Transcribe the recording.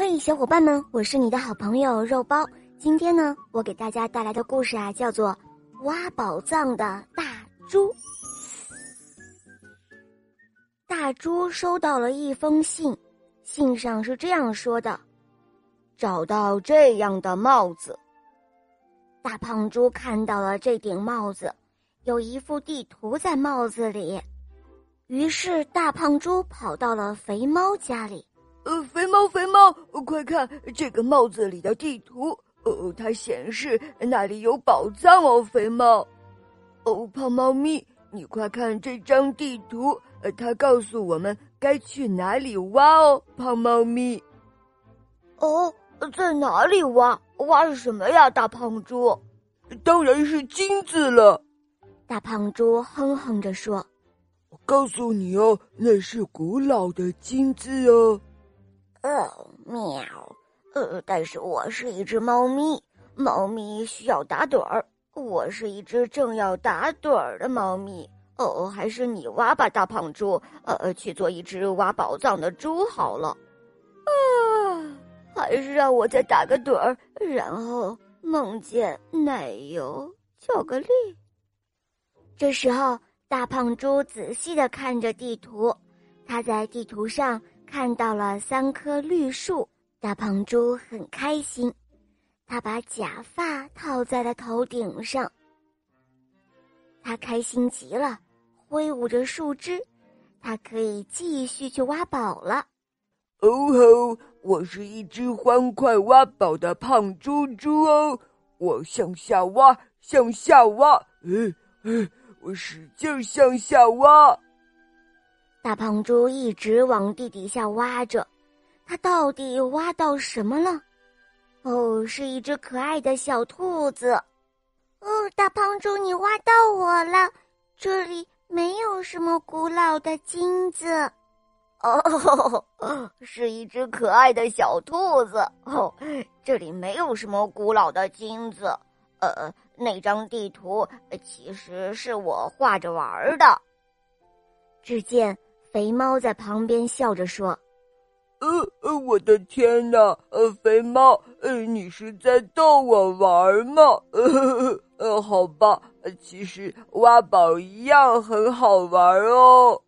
嘿，小伙伴们，我是你的好朋友肉包。今天呢，我给大家带来的故事啊，叫做《挖宝藏的大猪》。大猪收到了一封信，信上是这样说的：“找到这样的帽子。”大胖猪看到了这顶帽子，有一幅地图在帽子里，于是大胖猪跑到了肥猫家里。呃，肥猫，肥猫，快看这个帽子里的地图。哦，它显示那里有宝藏哦，肥猫。哦，胖猫咪，你快看这张地图，呃，它告诉我们该去哪里挖哦，胖猫咪。哦，在哪里挖？挖什么呀，大胖猪？当然是金子了。大胖猪哼哼着说：“我告诉你哦，那是古老的金子哦。”哦，喵，呃，但是我是一只猫咪，猫咪需要打盹儿，我是一只正要打盹儿的猫咪。哦，还是你挖吧，大胖猪，呃，去做一只挖宝藏的猪好了。啊，还是让我再打个盹儿，然后梦见奶油巧克力。这时候，大胖猪仔细的看着地图，他在地图上。看到了三棵绿树，大胖猪很开心，他把假发套在了头顶上。他开心极了，挥舞着树枝，他可以继续去挖宝了。哦吼！我是一只欢快挖宝的胖猪猪哦，我向下挖，向下挖，嗯嗯，我使劲向下挖。大胖猪一直往地底下挖着，它到底挖到什么了？哦，是一只可爱的小兔子。哦，大胖猪，你挖到我了！这里没有什么古老的金子。哦，是一只可爱的小兔子。哦，这里没有什么古老的金子。呃，那张地图其实是我画着玩的。只见。肥猫在旁边笑着说：“呃呃，我的天哪！呃，肥猫，呃，你是在逗我玩吗？呃呃，好吧，其实挖宝一样很好玩哦。”